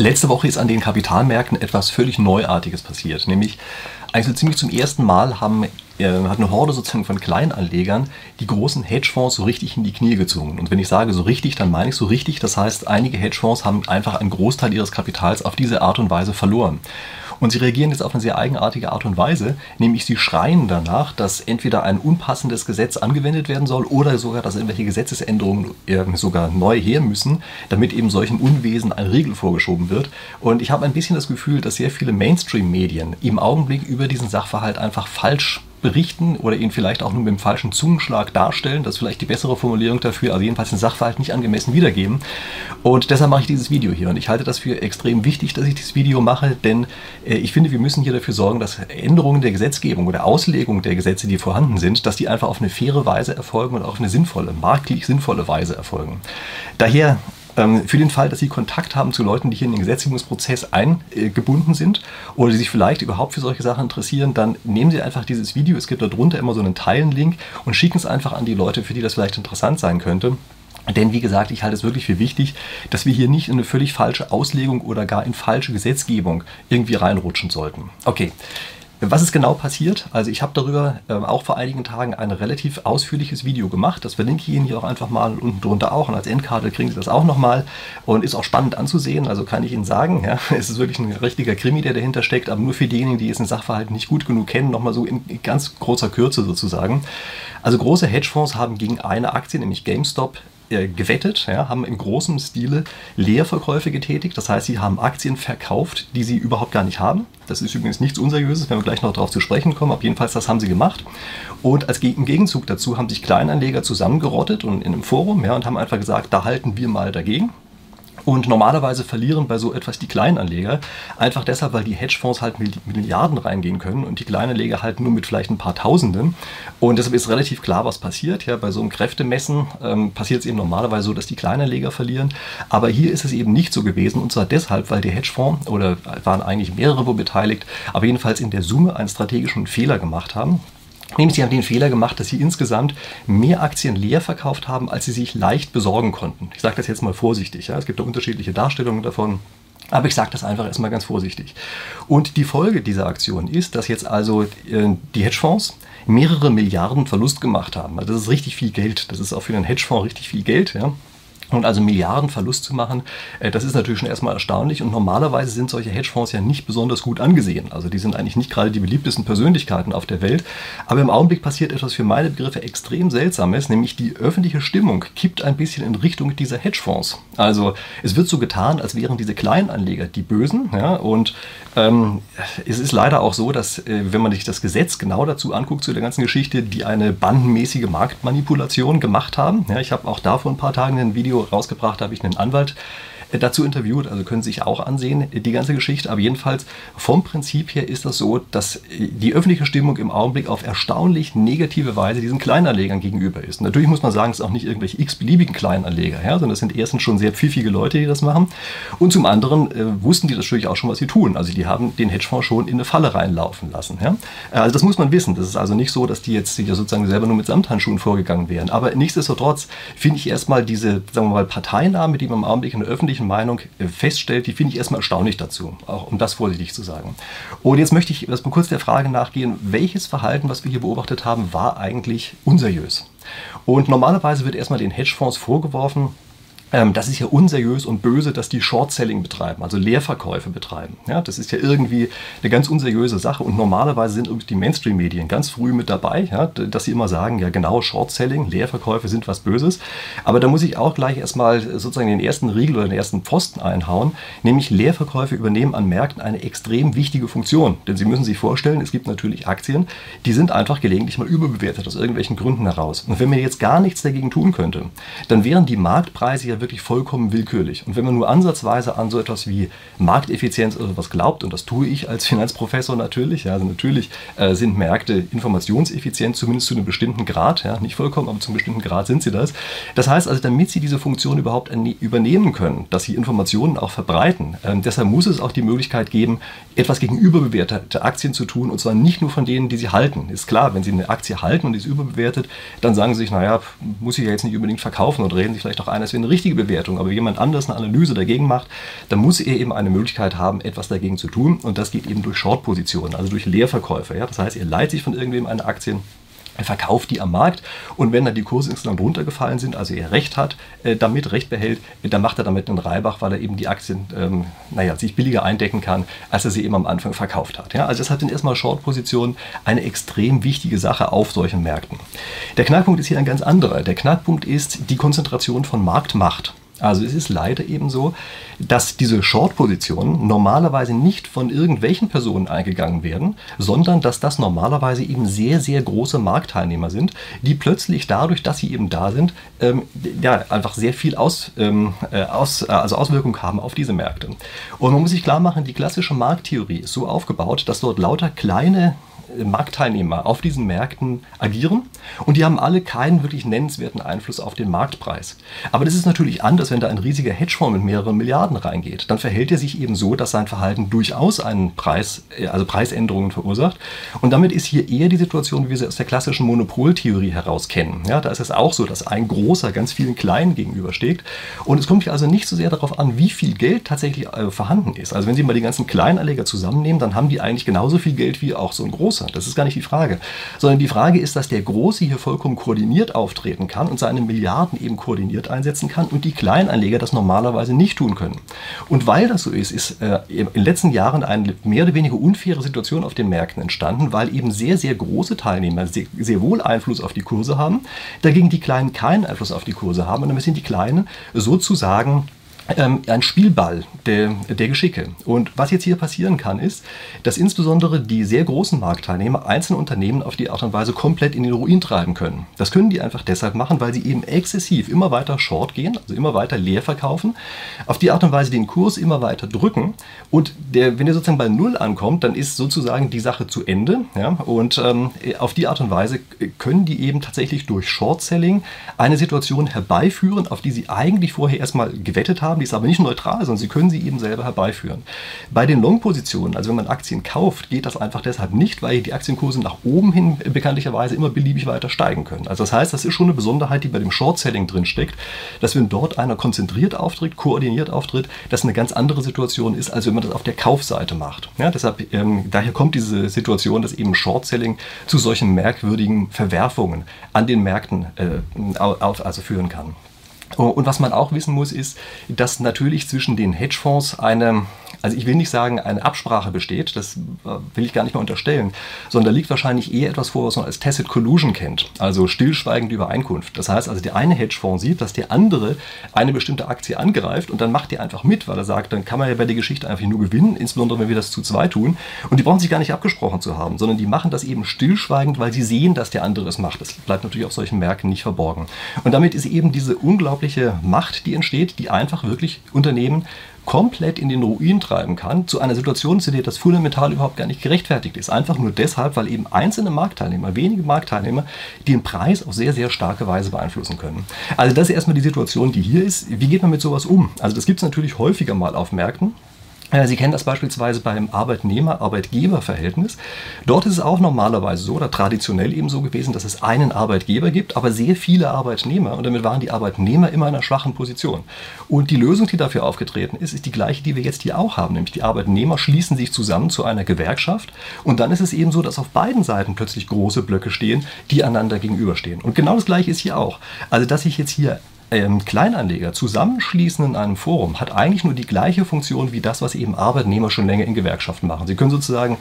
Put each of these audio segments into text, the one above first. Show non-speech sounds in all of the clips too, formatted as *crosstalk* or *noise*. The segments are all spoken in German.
Letzte Woche ist an den Kapitalmärkten etwas völlig Neuartiges passiert, nämlich also ziemlich zum ersten Mal haben, äh, hat eine Horde sozusagen von Kleinanlegern die großen Hedgefonds so richtig in die Knie gezwungen. Und wenn ich sage so richtig, dann meine ich so richtig. Das heißt, einige Hedgefonds haben einfach einen Großteil ihres Kapitals auf diese Art und Weise verloren. Und sie reagieren jetzt auf eine sehr eigenartige Art und Weise, nämlich sie schreien danach, dass entweder ein unpassendes Gesetz angewendet werden soll oder sogar, dass irgendwelche Gesetzesänderungen sogar neu her müssen, damit eben solchen Unwesen ein Riegel vorgeschoben wird. Und ich habe ein bisschen das Gefühl, dass sehr viele Mainstream-Medien im Augenblick über diesen Sachverhalt einfach falsch berichten oder ihn vielleicht auch nur mit dem falschen Zungenschlag darstellen. Das ist vielleicht die bessere Formulierung dafür, also jedenfalls den Sachverhalt nicht angemessen wiedergeben. Und deshalb mache ich dieses Video hier. Und ich halte das für extrem wichtig, dass ich dieses Video mache, denn äh, ich finde, wir müssen hier dafür sorgen, dass Änderungen der Gesetzgebung oder Auslegung der Gesetze, die vorhanden sind, dass die einfach auf eine faire Weise erfolgen und auf eine sinnvolle, marktlich sinnvolle Weise erfolgen. Daher für den Fall, dass Sie Kontakt haben zu Leuten, die hier in den Gesetzgebungsprozess eingebunden sind oder die sich vielleicht überhaupt für solche Sachen interessieren, dann nehmen Sie einfach dieses Video, es gibt darunter immer so einen Teilen-Link und schicken es einfach an die Leute, für die das vielleicht interessant sein könnte. Denn wie gesagt, ich halte es wirklich für wichtig, dass wir hier nicht in eine völlig falsche Auslegung oder gar in falsche Gesetzgebung irgendwie reinrutschen sollten. Okay, was ist genau passiert? Also ich habe darüber äh, auch vor einigen Tagen ein relativ ausführliches Video gemacht. Das verlinke ich Ihnen hier auch einfach mal unten drunter auch. Und als Endkarte kriegen Sie das auch nochmal. Und ist auch spannend anzusehen. Also kann ich Ihnen sagen, ja, *laughs* es ist wirklich ein richtiger Krimi, der dahinter steckt. Aber nur für diejenigen, die jetzt den Sachverhalt nicht gut genug kennen, nochmal so in ganz großer Kürze sozusagen. Also große Hedgefonds haben gegen eine Aktie, nämlich GameStop, äh, gewettet, ja, haben in großem Stile Leerverkäufe getätigt. Das heißt, sie haben Aktien verkauft, die sie überhaupt gar nicht haben. Das ist übrigens nichts Unseriöses, wenn wir gleich noch darauf zu sprechen kommen. Aber jedenfalls, das haben sie gemacht. Und als im Gegenzug dazu haben sich Kleinanleger zusammengerottet und in einem Forum ja, und haben einfach gesagt, da halten wir mal dagegen. Und normalerweise verlieren bei so etwas die Kleinanleger, einfach deshalb, weil die Hedgefonds halt mit Milliarden reingehen können und die Kleinanleger halt nur mit vielleicht ein paar Tausenden. Und deshalb ist relativ klar, was passiert. Ja, bei so einem Kräftemessen ähm, passiert es eben normalerweise so, dass die Kleinanleger verlieren. Aber hier ist es eben nicht so gewesen und zwar deshalb, weil die Hedgefonds oder waren eigentlich mehrere wo beteiligt, aber jedenfalls in der Summe einen strategischen Fehler gemacht haben. Nämlich, sie haben den Fehler gemacht, dass sie insgesamt mehr Aktien leer verkauft haben, als sie sich leicht besorgen konnten. Ich sage das jetzt mal vorsichtig. Ja. Es gibt da unterschiedliche Darstellungen davon. Aber ich sage das einfach erstmal ganz vorsichtig. Und die Folge dieser Aktion ist, dass jetzt also äh, die Hedgefonds mehrere Milliarden Verlust gemacht haben. Also das ist richtig viel Geld. Das ist auch für einen Hedgefonds richtig viel Geld. Ja. Und also Milliarden Verlust zu machen, äh, das ist natürlich schon erstmal erstaunlich. Und normalerweise sind solche Hedgefonds ja nicht besonders gut angesehen. Also die sind eigentlich nicht gerade die beliebtesten Persönlichkeiten auf der Welt. Aber im Augenblick passiert etwas für meine Begriffe extrem Seltsames, nämlich die öffentliche Stimmung kippt ein bisschen in Richtung dieser Hedgefonds. Also es wird so getan, als wären diese Kleinanleger die Bösen. Ja, und ähm, es ist leider auch so, dass äh, wenn man sich das Gesetz genau dazu anguckt zu der ganzen Geschichte, die eine bandenmäßige Marktmanipulation gemacht haben. Ja, ich habe auch da vor ein paar Tagen ein Video rausgebracht, habe ich einen Anwalt dazu interviewt, also können Sie sich auch ansehen, die ganze Geschichte. Aber jedenfalls vom Prinzip her ist das so, dass die öffentliche Stimmung im Augenblick auf erstaunlich negative Weise diesen Kleinanlegern gegenüber ist. Natürlich muss man sagen, es sind auch nicht irgendwelche x-beliebigen Kleinanleger, ja, sondern es sind erstens schon sehr pfiffige Leute, die das machen. Und zum anderen äh, wussten die natürlich auch schon, was sie tun. Also die haben den Hedgefonds schon in eine Falle reinlaufen lassen. Ja. Also das muss man wissen. Das ist also nicht so, dass die jetzt sozusagen selber nur mit Samthandschuhen vorgegangen wären. Aber nichtsdestotrotz finde ich erstmal diese, sagen wir mal, Parteinahme, die man im Augenblick in der öffentlichen öffentlichen Meinung äh, feststellt, die finde ich erstmal erstaunlich dazu, auch um das vorsichtig zu sagen. Und jetzt möchte ich das kurz der Frage nachgehen, welches Verhalten, was wir hier beobachtet haben, war eigentlich unseriös? Und normalerweise wird erstmal den Hedgefonds vorgeworfen, ähm, das ist ja unseriös und böse, dass die Short-Selling betreiben, also Leerverkäufe betreiben. Ja, das ist ja irgendwie eine ganz unseriöse Sache und normalerweise sind die Mainstream-Medien ganz früh mit dabei, ja, dass sie immer sagen, ja genau, Short-Selling, Leerverkäufe sind was Böses. Aber da muss ich auch gleich erstmal sozusagen den ersten Riegel oder den ersten Pfosten einhauen, nämlich Leerverkäufe übernehmen an Märkten eine extrem wichtige Funktion. Denn Sie müssen sich vorstellen, es gibt natürlich Aktien, die sind einfach gelegentlich mal überbewertet aus irgendwelchen Gründen heraus. Und wenn man jetzt gar nichts dagegen tun könnte, dann wären die Marktpreise ja wirklich vollkommen willkürlich. Und wenn man nur ansatzweise an so etwas wie Markteffizienz oder was glaubt, und das tue ich als Finanzprofessor natürlich, ja, also natürlich äh, sind Märkte informationseffizient, zumindest zu einem bestimmten Grad, ja, nicht vollkommen, aber zu einem bestimmten Grad sind sie das. Das heißt also, damit sie diese Funktion überhaupt übernehmen können, dass sie Informationen auch verbreiten, äh, deshalb muss es auch die Möglichkeit geben, etwas gegen überbewertete Aktien zu tun, und zwar nicht nur von denen, die sie halten. Ist klar, wenn sie eine Aktie halten und die ist überbewertet, dann sagen sie sich, naja, muss ich ja jetzt nicht unbedingt verkaufen und reden sich vielleicht auch ein, es wäre eine richtige richtige Bewertung, aber jemand anders eine Analyse dagegen macht, dann muss er eben eine Möglichkeit haben, etwas dagegen zu tun. Und das geht eben durch Short-Positionen, also durch Leerverkäufe. Ja? Das heißt, er leiht sich von irgendwem eine Aktie er verkauft die am Markt und wenn dann die Kurse insgesamt runtergefallen sind, also er Recht hat, äh, damit Recht behält, dann macht er damit einen Reibach, weil er eben die Aktien, ähm, naja, sich billiger eindecken kann, als er sie eben am Anfang verkauft hat. Ja, also deshalb sind erstmal Short-Positionen eine extrem wichtige Sache auf solchen Märkten. Der Knackpunkt ist hier ein ganz anderer. Der Knackpunkt ist die Konzentration von Marktmacht. Also es ist leider eben so, dass diese Short-Positionen normalerweise nicht von irgendwelchen Personen eingegangen werden, sondern dass das normalerweise eben sehr, sehr große Marktteilnehmer sind, die plötzlich dadurch, dass sie eben da sind, ähm, ja, einfach sehr viel aus, ähm, äh, aus, also Auswirkungen haben auf diese Märkte. Und man muss sich klar machen, die klassische Markttheorie ist so aufgebaut, dass dort lauter kleine Marktteilnehmer auf diesen Märkten agieren und die haben alle keinen wirklich nennenswerten Einfluss auf den Marktpreis. Aber das ist natürlich anders, wenn da ein riesiger Hedgefonds mit mehreren Milliarden reingeht. Dann verhält er sich eben so, dass sein Verhalten durchaus einen Preis, äh, also Preisänderungen verursacht. Und damit ist hier eher die Situation, wie wir sie aus der klassischen Monopoltheorie heraus kennen. Ja, da ist es auch so, dass ein großer ganz vielen kleinen gegenübersteht. Und es kommt hier also nicht so sehr darauf an, wie viel Geld tatsächlich äh, vorhanden ist. Also wenn Sie mal die ganzen Kleinanleger zusammennehmen, dann haben die eigentlich genauso viel Geld wie auch so ein großer. Das ist gar nicht die Frage. Sondern die Frage ist, dass der Große hier vollkommen koordiniert auftreten kann und seine Milliarden eben koordiniert einsetzen kann und die Kleinanleger das normalerweise nicht tun können. Und weil das so ist, ist äh, in den letzten Jahren eine mehr oder weniger unfaire Situation auf den Märkten entstanden, weil eben sehr, sehr große Teilnehmer sehr, sehr wohl Einfluss auf die Kurse haben, dagegen die Kleinen keinen Einfluss auf die Kurse haben und damit sind die Kleinen sozusagen ähm, ein Spielball der, der Geschicke. Und was jetzt hier passieren kann, ist, dass insbesondere die sehr großen Marktteilnehmer einzelne Unternehmen auf die Art und Weise komplett in den Ruin treiben können. Das können die einfach deshalb machen, weil sie eben exzessiv immer weiter short gehen, also immer weiter leer verkaufen, auf die Art und Weise den Kurs immer weiter drücken. Und der, wenn er sozusagen bei Null ankommt, dann ist sozusagen die Sache zu Ende. Ja? Und ähm, auf die Art und Weise können die eben tatsächlich durch Short-Selling eine Situation herbeiführen, auf die sie eigentlich vorher erstmal gewettet haben haben, die ist aber nicht neutral, sondern Sie können sie eben selber herbeiführen. Bei den Long-Positionen, also wenn man Aktien kauft, geht das einfach deshalb nicht, weil die Aktienkurse nach oben hin bekanntlicherweise immer beliebig weiter steigen können. Also das heißt, das ist schon eine Besonderheit, die bei dem Short-Selling drin steckt, dass wenn dort einer konzentriert auftritt, koordiniert auftritt, das eine ganz andere Situation ist, als wenn man das auf der Kaufseite macht. Ja, deshalb, ähm, daher kommt diese Situation, dass eben Short-Selling zu solchen merkwürdigen Verwerfungen an den Märkten äh, also führen kann. Und was man auch wissen muss, ist, dass natürlich zwischen den Hedgefonds eine also ich will nicht sagen, eine Absprache besteht, das äh, will ich gar nicht mehr unterstellen, sondern da liegt wahrscheinlich eher etwas vor, was man als Tacit Collusion kennt, also stillschweigende Übereinkunft. Das heißt also, der eine Hedgefonds sieht, dass der andere eine bestimmte Aktie angreift und dann macht der einfach mit, weil er sagt, dann kann man ja bei der Geschichte einfach nur gewinnen, insbesondere wenn wir das zu zweit tun. Und die brauchen sich gar nicht abgesprochen zu haben, sondern die machen das eben stillschweigend, weil sie sehen, dass der andere es macht. Das bleibt natürlich auf solchen Märkten nicht verborgen. Und damit ist eben diese unglaubliche Macht, die entsteht, die einfach wirklich Unternehmen komplett in den Ruin treiben kann, zu einer Situation, zu der das fundamental überhaupt gar nicht gerechtfertigt ist. Einfach nur deshalb, weil eben einzelne Marktteilnehmer, wenige Marktteilnehmer, den Preis auf sehr, sehr starke Weise beeinflussen können. Also das ist erstmal die Situation, die hier ist. Wie geht man mit sowas um? Also das gibt es natürlich häufiger mal auf Märkten. Äh, Sie kennen das beispielsweise beim Arbeitnehmer-Arbeitgeber-Verhältnis. Dort ist es auch normalerweise so oder traditionell eben so gewesen, dass es einen Arbeitgeber gibt, aber sehr viele Arbeitnehmer und damit waren die Arbeitnehmer immer in einer schwachen Position. Und die Lösung, die dafür aufgetreten ist, ist die gleiche, die wir jetzt hier auch haben, nämlich die Arbeitnehmer schließen sich zusammen zu einer Gewerkschaft und dann ist es eben so, dass auf beiden Seiten plötzlich große Blöcke stehen, die einander gegenüberstehen. Und genau das gleiche ist hier auch. Also, dass ich jetzt hier ähm, Kleinanleger zusammenschließen in einem Forum hat eigentlich nur die gleiche Funktion wie das, was eben Arbeitnehmer schon länger in Gewerkschaften machen. Sie können sozusagen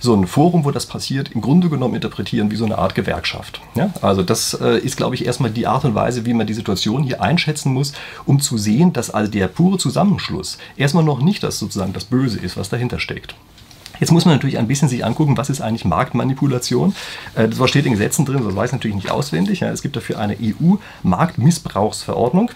so ein Forum, wo das passiert, im Grunde genommen interpretieren wie so eine Art Gewerkschaft. Ja? Also das äh, ist, glaube ich, erstmal die Art und Weise, wie man die Situation hier einschätzen muss, um zu sehen, dass also der pure Zusammenschluss erstmal noch nicht das sozusagen das Böse ist, was dahinter steckt. Jetzt muss man natürlich ein bisschen sich angucken, was ist eigentlich Marktmanipulation. Äh, das steht in Gesetzen drin, das weiß ich natürlich nicht auswendig. Es gibt dafür eine EU-Marktmissbrauchsverordnung.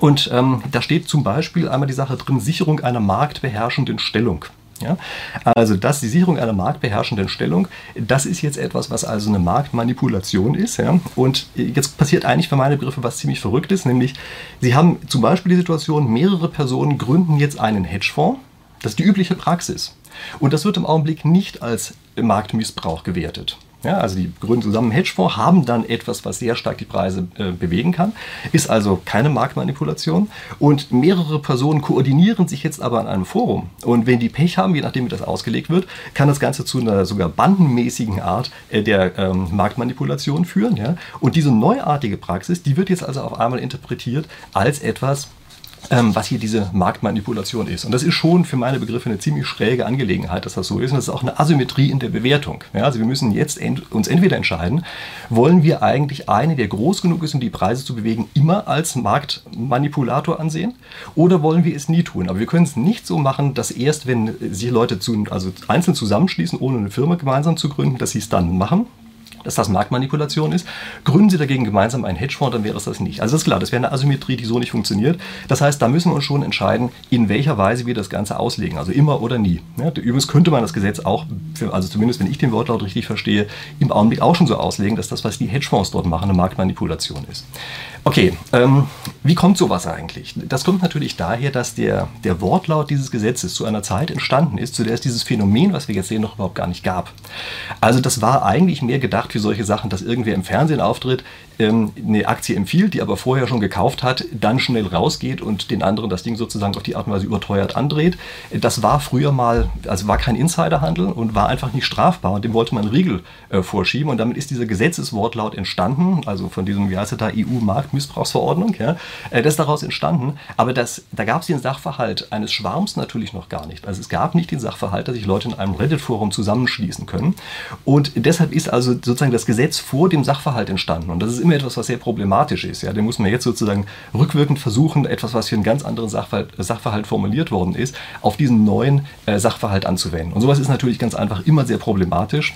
Und ähm, da steht zum Beispiel einmal die Sache drin, Sicherung einer marktbeherrschenden Stellung. Ja? Also das, die Sicherung einer marktbeherrschenden Stellung, das ist jetzt etwas, was also eine Marktmanipulation ist. Ja? Und jetzt passiert eigentlich für meine Begriffe was ziemlich Verrücktes, nämlich Sie haben zum Beispiel die Situation, mehrere Personen gründen jetzt einen Hedgefonds. Das ist die übliche Praxis. Und das wird im Augenblick nicht als Marktmissbrauch gewertet. Ja, also die gründen zusammen Hedgefonds, haben dann etwas, was sehr stark die Preise äh, bewegen kann, ist also keine Marktmanipulation. Und mehrere Personen koordinieren sich jetzt aber an einem Forum. Und wenn die Pech haben, je nachdem wie das ausgelegt wird, kann das Ganze zu einer sogar bandenmäßigen Art äh, der ähm, Marktmanipulation führen. Ja? Und diese neuartige Praxis, die wird jetzt also auf einmal interpretiert als etwas, ähm, was hier diese Marktmanipulation ist. Und das ist schon für meine Begriffe eine ziemlich schräge Angelegenheit, dass das so ist. Und das ist auch eine Asymmetrie in der Bewertung. Ja, also wir müssen jetzt ent uns entweder entscheiden, wollen wir eigentlich einen, der groß genug ist, um die Preise zu bewegen, immer als Marktmanipulator ansehen oder wollen wir es nie tun? Aber wir können es nicht so machen, dass erst, wenn sich Leute zu, also einzeln zusammenschließen, ohne eine Firma gemeinsam zu gründen, dass sie es dann machen dass das Marktmanipulation ist. Gründen Sie dagegen gemeinsam einen Hedgefonds, dann wäre es das nicht. Also das ist klar, das wäre eine Asymmetrie, die so nicht funktioniert. Das heißt, da müssen wir uns schon entscheiden, in welcher Weise wir das Ganze auslegen. Also immer oder nie. Ja, übrigens könnte man das Gesetz auch, für, also zumindest wenn ich den Wortlaut richtig verstehe, im Augenblick auch schon so auslegen, dass das, was die Hedgefonds dort machen, eine Marktmanipulation ist. Okay, ähm, wie kommt sowas eigentlich? Das kommt natürlich daher, dass der, der Wortlaut dieses Gesetzes zu einer Zeit entstanden ist, zu der es dieses Phänomen, was wir jetzt sehen, noch überhaupt gar nicht gab. Also das war eigentlich mehr gedacht für solche Sachen, dass irgendwer im Fernsehen auftritt, eine Aktie empfiehlt, die aber vorher schon gekauft hat, dann schnell rausgeht und den anderen das Ding sozusagen auf die Art und Weise überteuert andreht. Das war früher mal, also war kein Insiderhandel und war einfach nicht strafbar. Und dem wollte man Riegel äh, vorschieben. Und damit ist dieser Gesetzeswortlaut entstanden, also von diesem, wie heißt es da, EU-Marktmissbrauchsverordnung, ja, äh, das ist daraus entstanden, aber das, da gab es den Sachverhalt eines Schwarms natürlich noch gar nicht. Also es gab nicht den Sachverhalt, dass sich Leute in einem Reddit-Forum zusammenschließen können. Und deshalb ist also sozusagen das Gesetz vor dem Sachverhalt entstanden. Und das ist immer etwas, was sehr problematisch ist. Ja, den muss man jetzt sozusagen rückwirkend versuchen, etwas, was für einen ganz anderen Sachverhalt, Sachverhalt formuliert worden ist, auf diesen neuen äh, Sachverhalt anzuwenden. Und sowas ist natürlich ganz einfach immer sehr problematisch.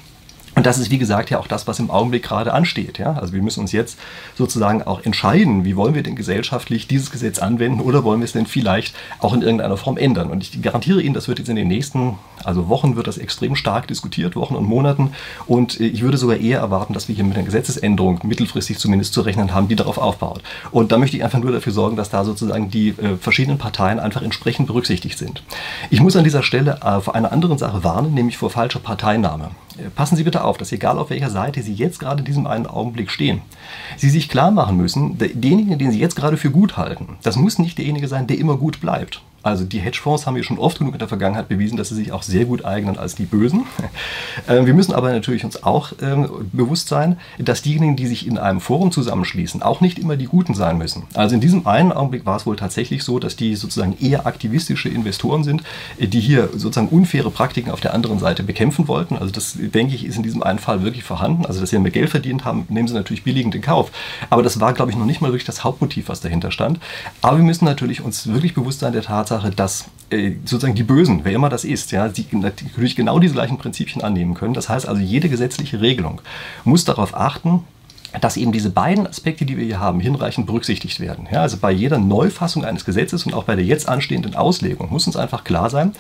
Und das ist, wie gesagt, ja auch das, was im Augenblick gerade ansteht. Ja? Also wir müssen uns jetzt sozusagen auch entscheiden, wie wollen wir denn gesellschaftlich dieses Gesetz anwenden oder wollen wir es denn vielleicht auch in irgendeiner Form ändern. Und ich garantiere Ihnen, das wird jetzt in den nächsten also Wochen wird das extrem stark diskutiert, Wochen und Monaten. Und ich würde sogar eher erwarten, dass wir hier mit einer Gesetzesänderung mittelfristig zumindest zu rechnen haben, die darauf aufbaut. Und da möchte ich einfach nur dafür sorgen, dass da sozusagen die äh, verschiedenen Parteien einfach entsprechend berücksichtigt sind. Ich muss an dieser Stelle äh, vor einer anderen Sache warnen, nämlich vor falscher Parteinahme. Passen Sie bitte auf, dass egal auf welcher Seite Sie jetzt gerade in diesem einen Augenblick stehen, Sie sich klar machen müssen, derjenige, den Sie jetzt gerade für gut halten, das muss nicht derjenige sein, der immer gut bleibt. Also die Hedgefonds haben wir schon oft genug in der Vergangenheit bewiesen, dass sie sich auch sehr gut eignen als die Bösen. *laughs* Ähm, wir müssen aber natürlich uns auch ähm, bewusst sein, dass diejenigen, die sich in einem Forum zusammenschließen, auch nicht immer die Guten sein müssen. Also in diesem einen Augenblick war es wohl tatsächlich so, dass die sozusagen eher aktivistische Investoren sind, äh, die hier sozusagen unfaire Praktiken auf der anderen Seite bekämpfen wollten. Also das, denke ich, ist in diesem einen Fall wirklich vorhanden. Also dass sie mehr Geld verdient haben, nehmen sie natürlich billigend in Kauf. Aber das war, glaube ich, noch nicht mal wirklich das Hauptmotiv, was dahinter stand. Aber wir müssen natürlich uns wirklich bewusst sein der Tatsache, Tatsache, dass äh, sozusagen die Bösen, wer immer das ist, ja, die natürlich genau diese gleichen Prinzipien annehmen können. Das heißt also, jede gesetzliche Regelung muss darauf achten, dass eben diese beiden Aspekte, die wir hier haben, hinreichend berücksichtigt werden. Ja, also bei jeder Neufassung eines Gesetzes und auch bei der jetzt anstehenden Auslegung muss uns einfach klar sein,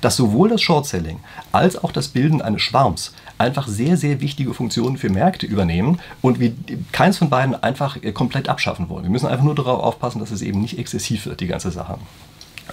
dass sowohl das Short-Selling als auch das Bilden eines Schwarms einfach sehr, sehr wichtige Funktionen für Märkte übernehmen und wir keins von beiden einfach äh, komplett abschaffen wollen. Wir müssen einfach nur darauf aufpassen, dass es eben nicht exzessiv wird, die ganze Sache.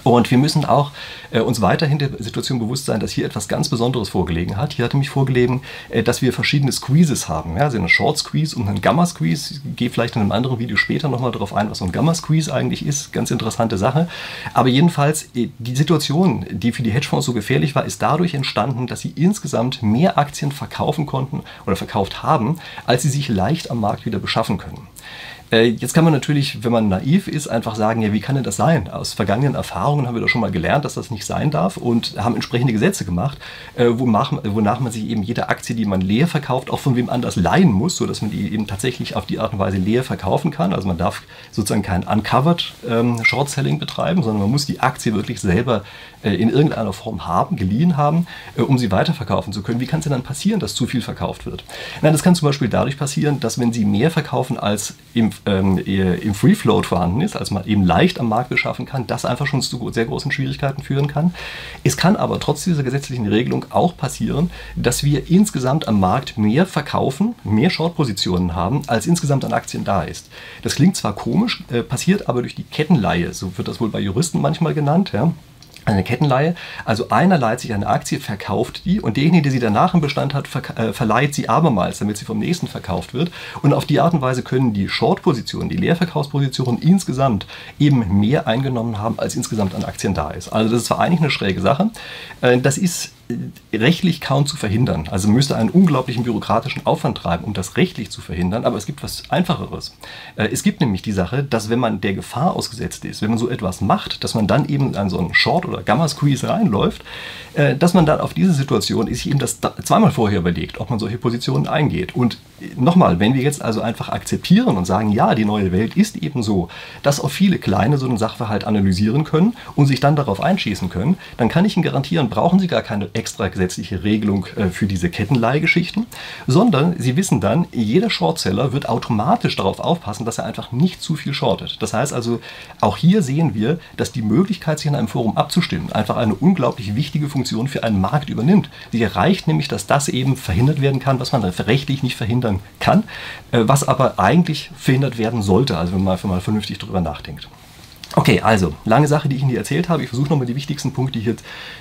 Und wir müssen auch äh, uns weiterhin der Situation bewusst sein, dass hier etwas ganz Besonderes vorgelegen hat. Hier hat nämlich vorgelegen, äh, dass wir verschiedene Squeezes haben. Ja, also einen Short Squeeze und einen Gamma Squeeze. Ich gehe vielleicht in einem anderen Video später nochmal darauf ein, was so ein Gamma Squeeze eigentlich ist. Ganz interessante Sache. Aber jedenfalls, äh, die Situation, die für die Hedgefonds so gefährlich war, ist dadurch entstanden, dass sie insgesamt mehr Aktien verkaufen konnten oder verkauft haben, als sie sich leicht am Markt wieder beschaffen können. Äh, jetzt kann man natürlich, wenn man naiv ist, einfach sagen, ja, wie kann denn das sein? Aus vergangenen Erfahrungen haben wir doch schon mal gelernt, dass das nicht sein darf und haben entsprechende Gesetze gemacht, äh, wonach, man sich eben jede Aktie, die man leer verkauft, auch von wem anders leihen muss, sodass man die eben tatsächlich auf die Art und Weise leer verkaufen kann. Also man darf sozusagen kein Uncovered ähm, Short-Selling betreiben, sondern man muss die Aktie wirklich selber äh, in irgendeiner Form haben, geliehen haben, um sie weiterverkaufen zu können. Wie kann es denn dann passieren, dass zu viel verkauft wird? Nein, das kann zum Beispiel dadurch passieren, dass wenn Sie mehr verkaufen als im, ähm, im Free Float vorhanden ist, als man eben leicht am Markt beschaffen kann, das einfach schon zu sehr großen Schwierigkeiten führen kann. Es kann aber trotz dieser gesetzlichen Regelung auch passieren, dass wir insgesamt am Markt mehr verkaufen, mehr Short-Positionen haben, als insgesamt an Aktien da ist. Das klingt zwar komisch, äh, passiert aber durch die Kettenleihe, so wird das wohl bei Juristen manchmal genannt. Ja? Eine Kettenleihe. Also einer leiht sich eine Aktie, verkauft die und derjenige, der sie danach im Bestand hat, äh, verleiht sie abermals, damit sie vom nächsten verkauft wird. Und auf die Art und Weise können die Short-Positionen, die Leerverkaufspositionen insgesamt eben mehr eingenommen haben, als insgesamt an Aktien da ist. Also das ist zwar eigentlich eine schräge Sache. Äh, das ist rechtlich kaum zu verhindern. Also müsste einen unglaublichen bürokratischen Aufwand treiben, um das rechtlich zu verhindern, aber es gibt was Einfacheres. Äh, es gibt nämlich die Sache, dass wenn man der Gefahr ausgesetzt ist, wenn man so etwas macht, dass man dann eben an so einen Short- oder Gamma-Squeeze reinläuft, äh, dass man dann auf diese Situation sich eben das zweimal vorher überlegt, ob man solche Positionen eingeht. Und äh, nochmal, wenn wir jetzt also einfach akzeptieren und sagen, ja, die neue Welt ist eben so, dass auch viele Kleine so einen Sachverhalt analysieren können und sich dann darauf einschießen können, dann kann ich Ihnen garantieren, brauchen Sie gar keine extra gesetzliche Regelung äh, für diese Kettenleihgeschichten, sondern Sie wissen dann, jeder Shortseller wird automatisch darauf aufpassen, dass er einfach nicht zu viel shortet. Das heißt also, auch hier sehen wir, dass die Möglichkeit, sich in einem Forum abzustimmen, einfach eine unglaublich wichtige Funktion für einen Markt übernimmt. Sie erreicht nämlich, dass das eben verhindert werden kann, was man rechtlich nicht verhindern kann, äh, was aber eigentlich verhindert werden sollte, also wenn man einfach mal vernünftig darüber nachdenkt. Okay, also, lange Sache, die ich Ihnen hier erzählt habe. Ich versuche nochmal die wichtigsten Punkte hier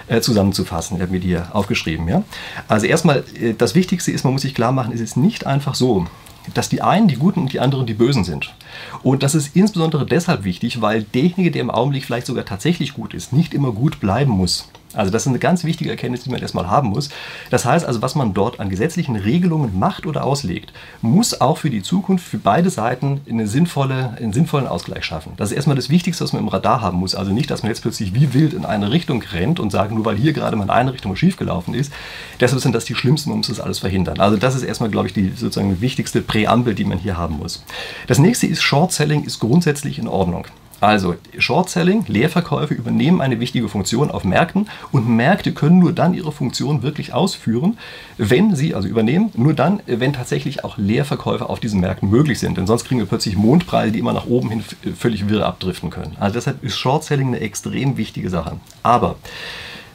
äh, zusammenzufassen. Ich habe mir die hier aufgeschrieben. Ja? Also erstmal, äh, das Wichtigste ist, man muss sich klar machen, es ist nicht einfach so, dass die einen die Guten und die anderen die Bösen sind. Und das ist insbesondere deshalb wichtig, weil derjenige, der im Augenblick vielleicht sogar tatsächlich gut ist, nicht immer gut bleiben muss. Also das ist eine ganz wichtige Erkenntnis, die man erstmal haben muss. Das heißt also, was man dort an gesetzlichen Regelungen macht oder auslegt, muss auch für die Zukunft für beide Seiten eine sinnvolle, einen sinnvollen Ausgleich schaffen. Das ist erstmal das Wichtigste, was man im Radar haben muss. Also nicht, dass man jetzt plötzlich wie wild in eine Richtung rennt und sagt, nur weil hier gerade mal in eine Richtung schiefgelaufen ist, deshalb sind das die schlimmsten, man muss das alles verhindern. Also das ist erstmal, glaube ich, die sozusagen wichtigste Präambel, die man hier haben muss. Das nächste ist, Short Selling ist grundsätzlich in Ordnung. Also Short-Selling, Leerverkäufe übernehmen eine wichtige Funktion auf Märkten und Märkte können nur dann ihre Funktion wirklich ausführen, wenn sie, also übernehmen, nur dann, wenn tatsächlich auch Leerverkäufe auf diesen Märkten möglich sind. Denn sonst kriegen wir plötzlich Mondpreise, die immer nach oben hin völlig wirr abdriften können. Also deshalb ist Short-Selling eine extrem wichtige Sache. Aber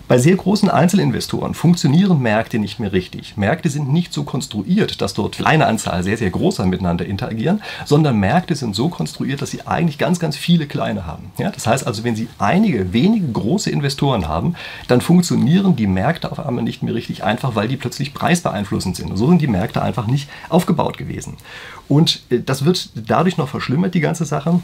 bei sehr großen Einzelinvestoren funktionieren Märkte nicht mehr richtig. Märkte sind nicht so konstruiert, dass dort kleine Anzahl sehr, sehr großer miteinander interagieren, sondern Märkte sind so konstruiert, dass sie eigentlich ganz, ganz viele kleine haben. Ja, das heißt also, wenn Sie einige wenige große Investoren haben, dann funktionieren die Märkte auf einmal nicht mehr richtig, einfach weil die plötzlich preisbeeinflussend sind. Und so sind die Märkte einfach nicht aufgebaut gewesen. Und äh, das wird dadurch noch verschlimmert, die ganze Sache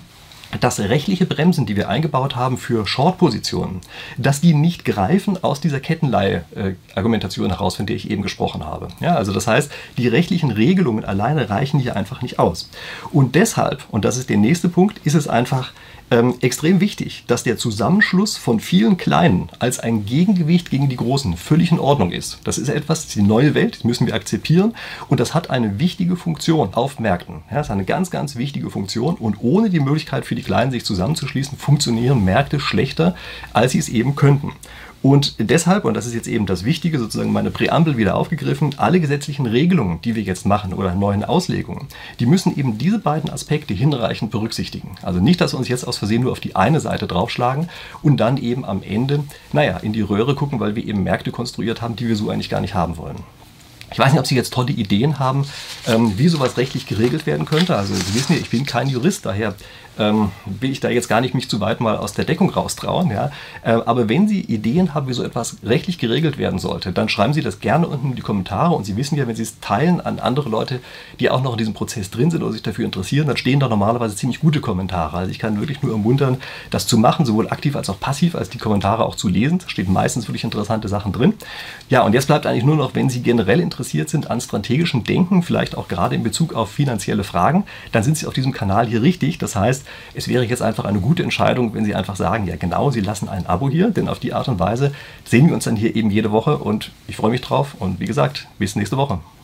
dass rechtliche Bremsen, die wir eingebaut haben für Short-Positionen, dass die nicht greifen aus dieser Kettenleihe-Argumentation heraus, von der ich eben gesprochen habe. Ja, also das heißt, die rechtlichen Regelungen alleine reichen hier einfach nicht aus. Und deshalb, und das ist der nächste Punkt, ist es einfach ähm, extrem wichtig, dass der Zusammenschluss von vielen Kleinen als ein Gegengewicht gegen die Großen völlig in Ordnung ist. Das ist etwas, die neue Welt, das müssen wir akzeptieren und das hat eine wichtige Funktion auf Märkten. Ja, das ist eine ganz, ganz wichtige Funktion und ohne die Möglichkeit für die Kleinen sich zusammenzuschließen, funktionieren Märkte schlechter, als sie es eben könnten. Und deshalb, und das ist jetzt eben das Wichtige, sozusagen meine Präambel wieder aufgegriffen, alle gesetzlichen Regelungen, die wir jetzt machen oder neuen Auslegungen, die müssen eben diese beiden Aspekte hinreichend berücksichtigen. Also nicht, dass wir uns jetzt aus Versehen nur auf die eine Seite draufschlagen und dann eben am Ende, naja, in die Röhre gucken, weil wir eben Märkte konstruiert haben, die wir so eigentlich gar nicht haben wollen. Ich weiß nicht, ob Sie jetzt tolle Ideen haben, ähm, wie sowas rechtlich geregelt werden könnte. Also Sie wissen ja, ich bin kein Jurist, daher ähm, will ich da jetzt gar nicht mich zu weit mal aus der Deckung raustrauen. Ja? Äh, aber wenn Sie Ideen haben, wie so etwas rechtlich geregelt werden sollte, dann schreiben Sie das gerne unten in die Kommentare. Und Sie wissen ja, wenn Sie es teilen an andere Leute, die auch noch in diesem Prozess drin sind oder sich dafür interessieren, dann stehen da normalerweise ziemlich gute Kommentare. Also ich kann wirklich nur ermuntern, das zu machen, sowohl aktiv als auch passiv, als die Kommentare auch zu lesen. Da stehen meistens wirklich interessante Sachen drin. Ja, und jetzt bleibt eigentlich nur noch, wenn Sie generell interessiert sind an strategischem Denken, vielleicht auch gerade in Bezug auf finanzielle Fragen, dann sind Sie auf diesem Kanal hier richtig. Das heißt, es wäre jetzt einfach eine gute Entscheidung, wenn Sie einfach sagen, ja genau, Sie lassen ein Abo hier, denn auf die Art und Weise sehen wir uns dann hier eben jede Woche und ich freue mich drauf und wie gesagt, bis nächste Woche.